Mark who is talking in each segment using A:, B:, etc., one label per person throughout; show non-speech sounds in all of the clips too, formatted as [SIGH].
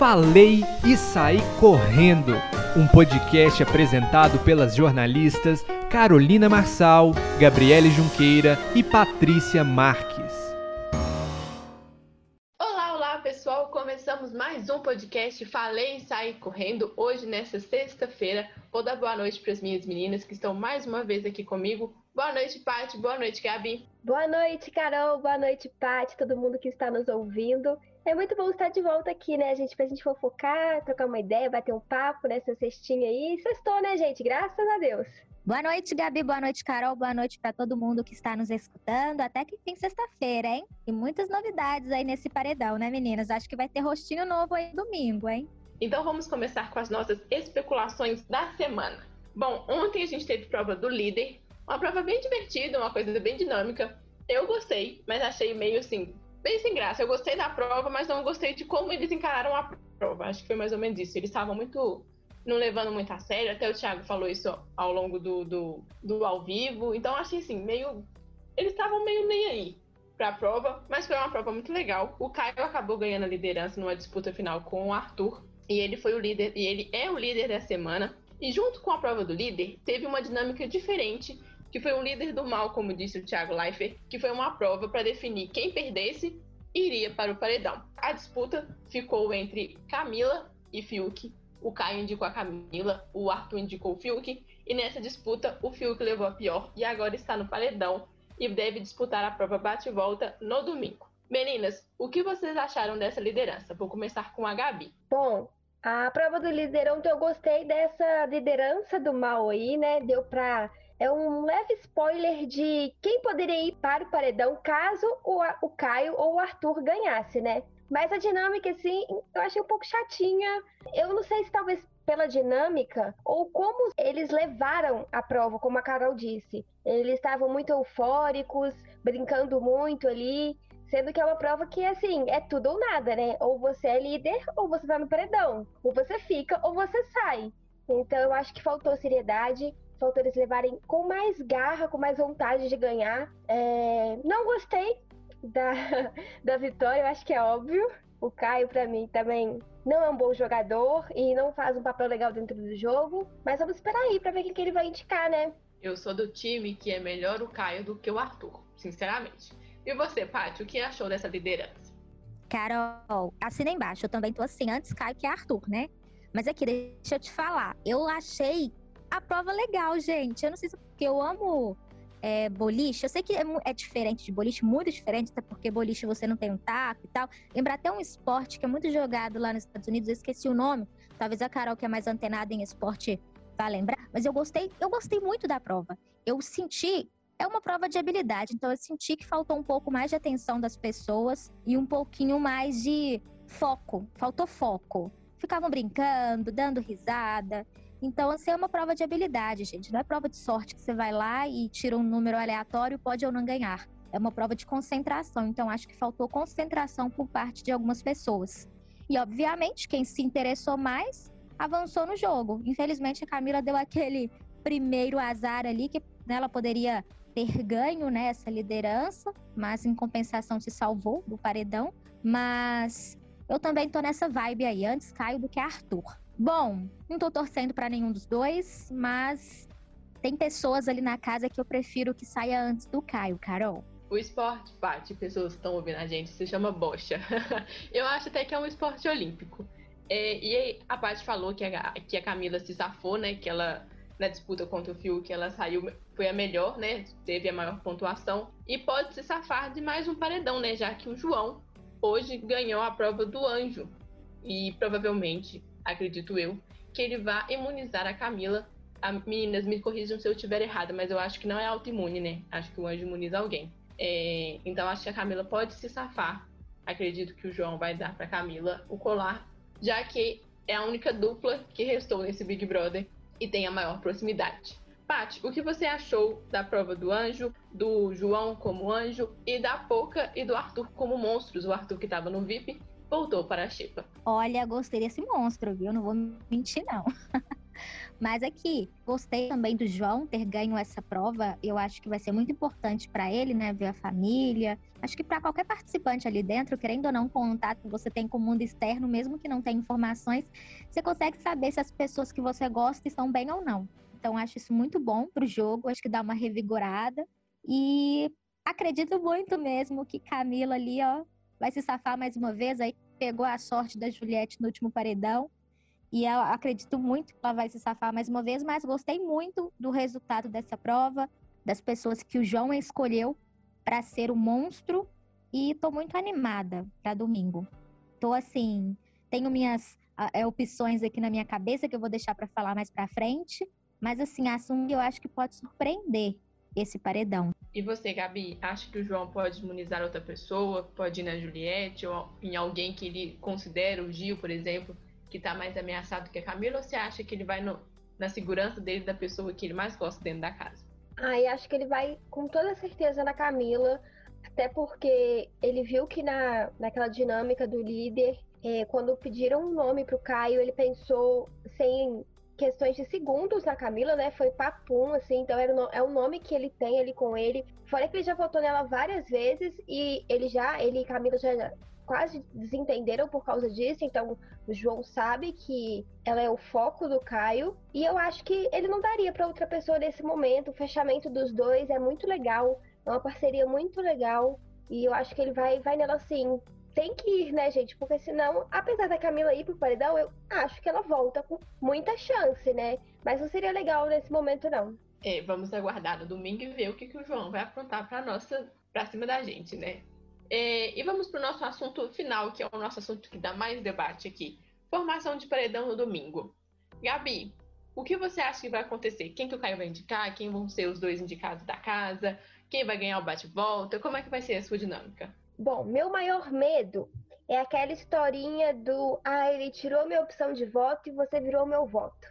A: Falei e Saí Correndo, um podcast apresentado pelas jornalistas Carolina Marçal, Gabriele Junqueira e Patrícia Marques.
B: Podcast Falei e Saí Correndo, hoje nessa sexta-feira. Vou dar boa noite para as minhas meninas que estão mais uma vez aqui comigo. Boa noite, Paty. Boa noite, Gabi.
C: Boa noite, Carol. Boa noite, Paty. Todo mundo que está nos ouvindo. É muito bom estar de volta aqui, né, gente? Pra gente fofocar, trocar uma ideia, bater um papo nessa cestinha aí. Sextou, né, gente? Graças a Deus.
D: Boa noite, Gabi. Boa noite, Carol. Boa noite para todo mundo que está nos escutando. Até que fim sexta-feira, hein? E muitas novidades aí nesse paredão, né, meninas? Acho que vai ter rostinho novo aí domingo, hein?
B: Então vamos começar com as nossas especulações da semana. Bom, ontem a gente teve prova do líder, uma prova bem divertida, uma coisa bem dinâmica. Eu gostei, mas achei meio assim, bem sem graça. Eu gostei da prova, mas não gostei de como eles encararam a prova. Acho que foi mais ou menos isso. Eles estavam muito. Não levando muito a sério. Até o Thiago falou isso ao longo do, do, do ao vivo. Então achei assim, meio. Eles estavam meio nem aí para a prova, mas foi uma prova muito legal. O Caio acabou ganhando a liderança numa disputa final com o Arthur. E ele foi o líder, e ele é o líder da semana. E junto com a prova do líder, teve uma dinâmica diferente que foi um líder do mal, como disse o Thiago Leifert, que foi uma prova para definir quem perdesse iria para o paredão. A disputa ficou entre Camila e Fiuk. O Caio indicou a Camila, o Arthur indicou o Fiuk, e nessa disputa o Fiuk levou a pior e agora está no paredão e deve disputar a prova bate-volta no domingo. Meninas, o que vocês acharam dessa liderança? Vou começar com a Gabi.
C: Bom, a prova do liderão, eu gostei dessa liderança do mal aí, né? Deu para é um leve spoiler de quem poderia ir para o paredão caso o, o Caio ou o Arthur ganhasse, né? Mas a dinâmica, assim, eu achei um pouco chatinha. Eu não sei se talvez pela dinâmica ou como eles levaram a prova, como a Carol disse. Eles estavam muito eufóricos, brincando muito ali. Sendo que é uma prova que, assim, é tudo ou nada, né? Ou você é líder, ou você tá no paredão. Ou você fica, ou você sai. Então eu acho que faltou seriedade faltou eles levarem com mais garra, com mais vontade de ganhar. É... Não gostei da, [LAUGHS] da vitória, eu acho que é óbvio. O Caio, para mim, também não é um bom jogador e não faz um papel legal dentro do jogo. Mas vamos esperar aí para ver quem que ele vai indicar, né?
B: Eu sou do time que é melhor o Caio do que o Arthur, sinceramente. E você, Paty, o que achou dessa liderança?
D: Carol, assina embaixo. Eu também tô assim, antes Caio que Arthur, né? Mas aqui, deixa eu te falar. Eu achei a prova legal, gente. Eu não sei se é porque eu amo é, boliche. Eu sei que é, é, diferente de boliche, muito diferente, até porque boliche você não tem um taco e tal. Lembra até um esporte que é muito jogado lá nos Estados Unidos, eu esqueci o nome. Talvez a Carol, que é mais antenada em esporte, vá lembrar. Mas eu gostei, eu gostei muito da prova. Eu senti. É uma prova de habilidade, então eu senti que faltou um pouco mais de atenção das pessoas e um pouquinho mais de foco. Faltou foco. Ficavam brincando, dando risada. Então, assim, é uma prova de habilidade, gente. Não é prova de sorte que você vai lá e tira um número aleatório, pode ou não ganhar. É uma prova de concentração. Então, acho que faltou concentração por parte de algumas pessoas. E, obviamente, quem se interessou mais avançou no jogo. Infelizmente, a Camila deu aquele primeiro azar ali, que ela poderia ter ganho né, essa liderança, mas em compensação se salvou do paredão. Mas eu também tô nessa vibe aí, antes Caio do que Arthur. Bom, não tô torcendo para nenhum dos dois, mas tem pessoas ali na casa que eu prefiro que saia antes do Caio, Carol.
B: O esporte, Paty, pessoas que estão ouvindo a gente, se chama bocha. [LAUGHS] eu acho até que é um esporte olímpico. É, e a Paty falou que a, que a Camila se safou, né? Que ela, na disputa contra o Fiuk, ela saiu, foi a melhor, né? Teve a maior pontuação. E pode se safar de mais um paredão, né? Já que o João hoje ganhou a prova do anjo. E provavelmente acredito eu, que ele vá imunizar a Camila. A, meninas, me corrijam se eu estiver errada, mas eu acho que não é autoimune, né? Acho que o anjo imuniza alguém. É, então acho que a Camila pode se safar. Acredito que o João vai dar para Camila o colar, já que é a única dupla que restou nesse Big Brother e tem a maior proximidade. Paty, o que você achou da prova do anjo, do João como anjo e da Poca e do Arthur como monstros? O Arthur que estava no VIP voltou para a Xepa.
D: Olha, gostei desse monstro, viu? Não vou mentir, não. [LAUGHS] Mas aqui, gostei também do João ter ganho essa prova. Eu acho que vai ser muito importante para ele, né? Ver a família. Acho que para qualquer participante ali dentro, querendo ou não, contato que você tem com o mundo externo, mesmo que não tenha informações, você consegue saber se as pessoas que você gosta estão bem ou não. Então, acho isso muito bom pro jogo. Acho que dá uma revigorada. E acredito muito mesmo que Camila ali, ó, vai se safar mais uma vez. Aí pegou a sorte da Juliette no último paredão. E eu acredito muito que ela vai se safar mais uma vez, mas gostei muito do resultado dessa prova, das pessoas que o João escolheu para ser o monstro. E tô muito animada para domingo. Tô assim, tenho minhas é, opções aqui na minha cabeça que eu vou deixar para falar mais para frente. Mas assim, assunto que eu acho que pode surpreender esse paredão.
B: E você, Gabi, acha que o João pode imunizar outra pessoa? Pode ir na Juliette ou em alguém que ele considera, o Gil, por exemplo, que está mais ameaçado que a Camila? Ou você acha que ele vai no, na segurança dele, da pessoa que ele mais gosta dentro da casa?
C: Ah, e acho que ele vai com toda certeza na Camila, até porque ele viu que na, naquela dinâmica do líder, é, quando pediram um nome para o Caio, ele pensou sem questões de segundos na Camila, né? Foi papum, assim, então era é o nome que ele tem ali com ele. Fora que ele já votou nela várias vezes e ele já, ele e Camila já quase desentenderam por causa disso, então o João sabe que ela é o foco do Caio e eu acho que ele não daria para outra pessoa nesse momento. O fechamento dos dois é muito legal, é uma parceria muito legal e eu acho que ele vai vai nela sim tem que ir, né, gente? Porque senão, apesar da Camila ir pro paredão, eu acho que ela volta com muita chance, né? Mas não seria legal nesse momento, não.
B: É, vamos aguardar no domingo e ver o que, que o João vai aprontar pra nossa, pra cima da gente, né? É, e vamos pro nosso assunto final, que é o nosso assunto que dá mais debate aqui. Formação de paredão no domingo. Gabi, o que você acha que vai acontecer? Quem que o Caio vai indicar? Quem vão ser os dois indicados da casa? Quem vai ganhar o bate-volta? Como é que vai ser a sua dinâmica?
C: Bom, meu maior medo é aquela historinha do ah, ele tirou minha opção de voto e você virou meu voto.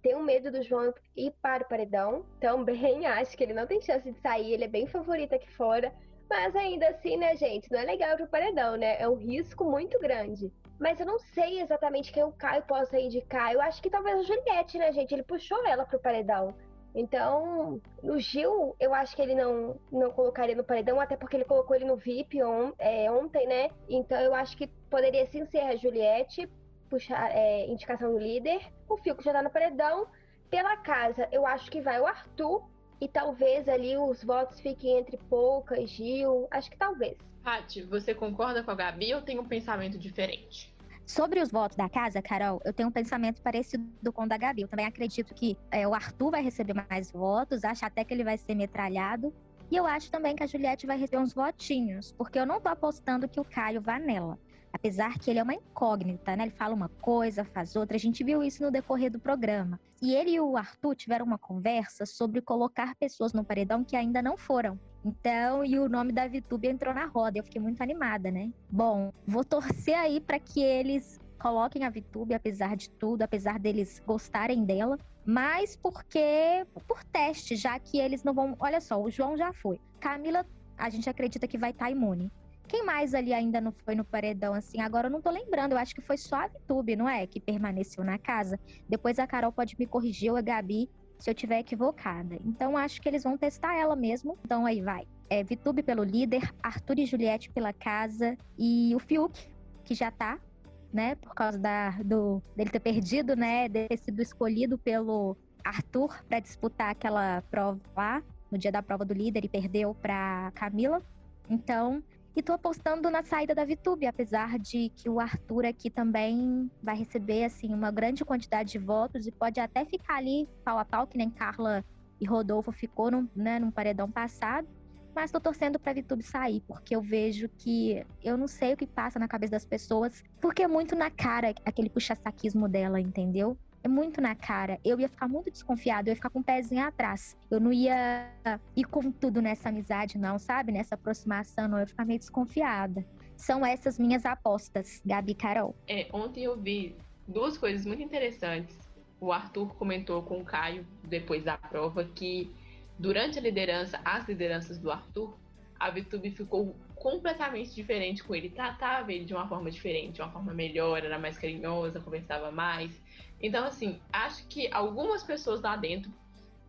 C: Tenho medo do João ir para o paredão. Também [LAUGHS] acho que ele não tem chance de sair, ele é bem favorito aqui fora. Mas ainda assim, né, gente, não é legal pro paredão, né? É um risco muito grande. Mas eu não sei exatamente quem o Caio possa indicar. Eu acho que talvez a Juliette, né, gente? Ele puxou ela pro paredão. Então, o Gil, eu acho que ele não, não colocaria no paredão, até porque ele colocou ele no VIP on, é, ontem, né? Então, eu acho que poderia sim ser a Juliette, puxar é, indicação do líder. O Fico já tá no paredão. Pela casa, eu acho que vai o Arthur. E talvez ali os votos fiquem entre Pouca e Gil. Acho que talvez.
B: Paty, você concorda com a Gabi ou tem um pensamento diferente?
D: Sobre os votos da casa, Carol, eu tenho um pensamento parecido com o da Gabi. Eu também acredito que é, o Arthur vai receber mais votos, acho até que ele vai ser metralhado. E eu acho também que a Juliette vai receber uns votinhos, porque eu não tô apostando que o Caio vá nela. Apesar que ele é uma incógnita, né? Ele fala uma coisa, faz outra. A gente viu isso no decorrer do programa. E ele e o Arthur tiveram uma conversa sobre colocar pessoas no paredão que ainda não foram. Então, e o nome da VTube entrou na roda. Eu fiquei muito animada, né? Bom, vou torcer aí para que eles coloquem a VTube, apesar de tudo, apesar deles gostarem dela, mas porque por teste, já que eles não vão. Olha só, o João já foi. Camila, a gente acredita que vai estar tá imune. Quem mais ali ainda não foi no paredão assim? Agora eu não tô lembrando, eu acho que foi só a VTube, não é? Que permaneceu na casa. Depois a Carol pode me corrigir, ou a Gabi, se eu tiver equivocada. Então acho que eles vão testar ela mesmo. Então aí vai. É Vitube pelo líder, Arthur e Juliette pela casa e o Fiuk, que já tá, né, por causa da, do, dele ter perdido, né, de ter sido escolhido pelo Arthur para disputar aquela prova lá, no dia da prova do líder e perdeu para Camila. Então, e tô apostando na saída da Vitube, apesar de que o Arthur aqui também vai receber assim uma grande quantidade de votos e pode até ficar ali pau a pau, que nem Carla e Rodolfo ficou num, né, num paredão passado. Mas tô torcendo pra Vitube sair, porque eu vejo que eu não sei o que passa na cabeça das pessoas, porque é muito na cara aquele puxa-saquismo dela, entendeu? Muito na cara. Eu ia ficar muito desconfiada, eu ia ficar com o pezinho atrás. Eu não ia ir com tudo nessa amizade, não, sabe? Nessa aproximação, não. Eu ia ficar meio desconfiada. São essas minhas apostas, Gabi Carol.
B: É, ontem eu vi duas coisas muito interessantes. O Arthur comentou com o Caio, depois da prova, que durante a liderança, as lideranças do Arthur, a VTube ficou completamente diferente com ele, tratava ele de uma forma diferente, de uma forma melhor, era mais carinhosa, conversava mais. Então, assim, acho que algumas pessoas lá dentro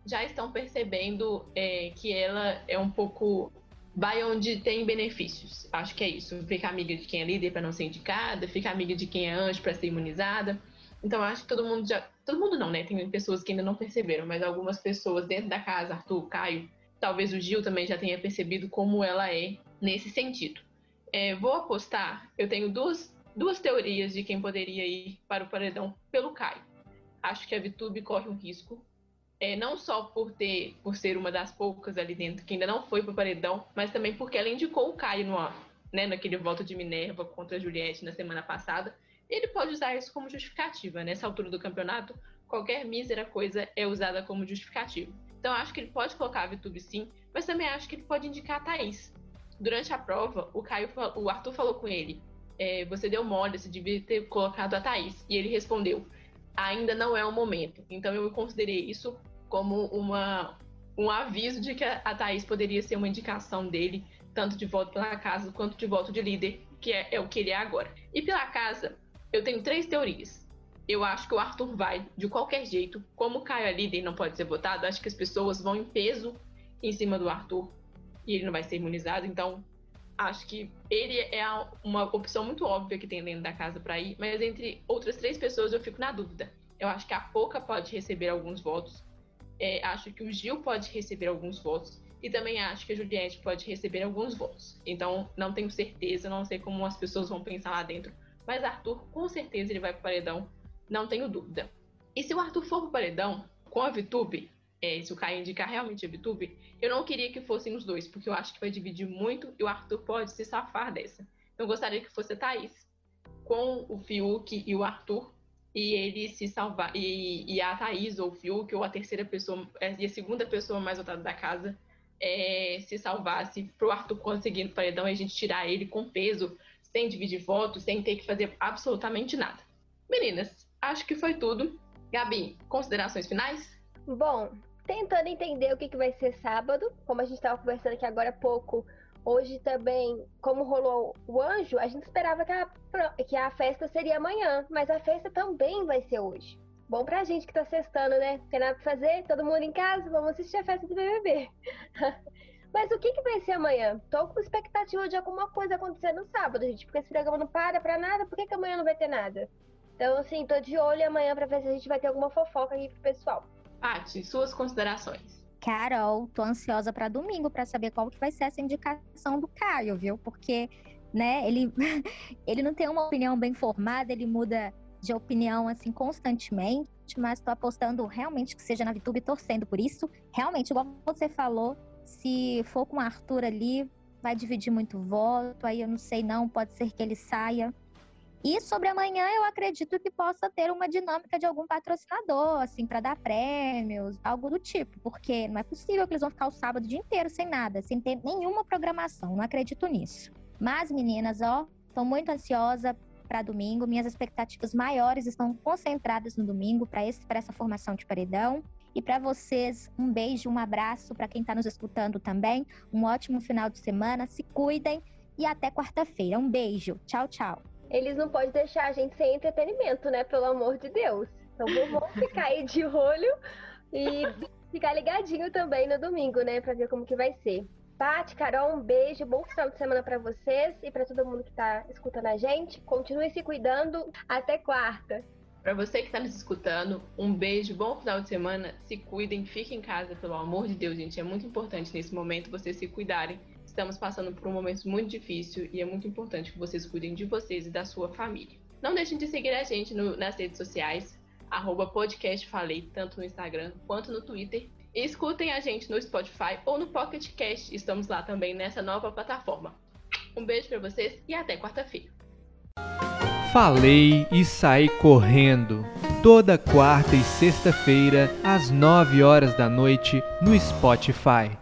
B: já estão percebendo é, que ela é um pouco. Vai onde tem benefícios. Acho que é isso. Fica amiga de quem é líder para não ser indicada, fica amiga de quem é anjo para ser imunizada. Então, acho que todo mundo já. Todo mundo não, né? Tem pessoas que ainda não perceberam, mas algumas pessoas dentro da casa, Arthur, Caio, talvez o Gil também já tenha percebido como ela é nesse sentido. É, vou apostar, eu tenho duas, duas teorias de quem poderia ir para o paredão pelo Caio. Acho que a Vitube corre um risco, é, não só por ter, por ser uma das poucas ali dentro que ainda não foi para o paredão, mas também porque ela indicou o Caio no, né, naquele voto de Minerva contra a Juliette na semana passada. Ele pode usar isso como justificativa. Nessa altura do campeonato, qualquer mísera coisa é usada como justificativa. Então, acho que ele pode colocar a Vitube sim, mas também acho que ele pode indicar a Thaís. Durante a prova, o, Caio, o Arthur falou com ele: é, Você deu mole, você devia ter colocado a Thaís. E ele respondeu: Ainda não é o momento. Então, eu considerei isso como uma, um aviso de que a, Thaís poderia ser uma indicação dele, tanto de voto pela casa quanto de voto de líder, que é, é o que ele é agora. E pela casa, eu tenho três teorias eu acho que o Arthur vai de qualquer jeito. Como o Caio é líder e não pode ser votado, acho que as pessoas vão em peso em cima do Arthur e ele não vai ser imunizado. Então, acho que ele é uma opção muito óbvia que tem dentro da casa para ir. Mas entre outras três pessoas, eu fico na dúvida. Eu acho que a Poca pode receber alguns votos. É, acho que o Gil pode receber alguns votos. E também acho que a Juliette pode receber alguns votos. Então, não tenho certeza, não sei como as pessoas vão pensar lá dentro. Mas Arthur, com certeza, ele vai para o paredão não tenho dúvida. E se o Arthur for pro paredão com a VTube, é, se o Caio indicar realmente a VTube, eu não queria que fossem os dois, porque eu acho que vai dividir muito e o Arthur pode se safar dessa. Então eu gostaria que fosse a Thaís com o Fiuk e o Arthur e ele se salvar e, e, a Thaís ou o Fiuk ou a terceira pessoa é, e a segunda pessoa mais votada da casa é, se salvasse pro Arthur conseguir no paredão e a gente tirar ele com peso, sem dividir votos, sem ter que fazer absolutamente nada. Meninas, acho que foi tudo. Gabi, considerações finais?
C: Bom, tentando entender o que, que vai ser sábado, como a gente estava conversando aqui agora há pouco, hoje também, como rolou o anjo, a gente esperava que a, que a festa seria amanhã, mas a festa também vai ser hoje. Bom pra gente que tá sextando, né? Tem nada pra fazer, todo mundo em casa, vamos assistir a festa do BBB. [LAUGHS] mas o que, que vai ser amanhã? Tô com expectativa de alguma coisa acontecer no sábado, gente, porque esse programa não para pra nada, por que, que amanhã não vai ter nada? Então, assim, tô de olho amanhã pra ver se a gente vai ter alguma fofoca aqui pro pessoal.
B: Paty, suas considerações.
D: Carol, tô ansiosa para domingo para saber qual que vai ser essa indicação do Caio, viu? Porque, né, ele, [LAUGHS] ele não tem uma opinião bem formada, ele muda de opinião assim constantemente, mas tô apostando realmente que seja na VTube torcendo por isso. Realmente, igual você falou, se for com o Arthur ali, vai dividir muito voto, aí eu não sei não, pode ser que ele saia. E sobre amanhã, eu acredito que possa ter uma dinâmica de algum patrocinador, assim, para dar prêmios, algo do tipo, porque não é possível que eles vão ficar o sábado o dia inteiro sem nada, sem ter nenhuma programação. Não acredito nisso. Mas, meninas, ó, estou muito ansiosa para domingo. Minhas expectativas maiores estão concentradas no domingo para essa formação de paredão. E para vocês, um beijo, um abraço para quem está nos escutando também. Um ótimo final de semana. Se cuidem e até quarta-feira. Um beijo. Tchau, tchau
C: eles não podem deixar a gente sem entretenimento, né? Pelo amor de Deus. Então vamos [LAUGHS] ficar aí de olho e ficar ligadinho também no domingo, né? Pra ver como que vai ser. Paty, Carol, um beijo, bom final de semana para vocês e para todo mundo que tá escutando a gente. Continue se cuidando. Até quarta.
B: Para você que está nos escutando, um beijo, bom final de semana. Se cuidem, fiquem em casa, pelo amor de Deus, gente. É muito importante nesse momento vocês se cuidarem Estamos passando por um momento muito difícil e é muito importante que vocês cuidem de vocês e da sua família. Não deixem de seguir a gente no, nas redes sociais, podcastfalei, tanto no Instagram quanto no Twitter. E escutem a gente no Spotify ou no Pocket Cast. Estamos lá também nessa nova plataforma. Um beijo para vocês e até quarta-feira.
A: Falei e saí correndo. Toda quarta e sexta-feira, às 9 horas da noite, no Spotify.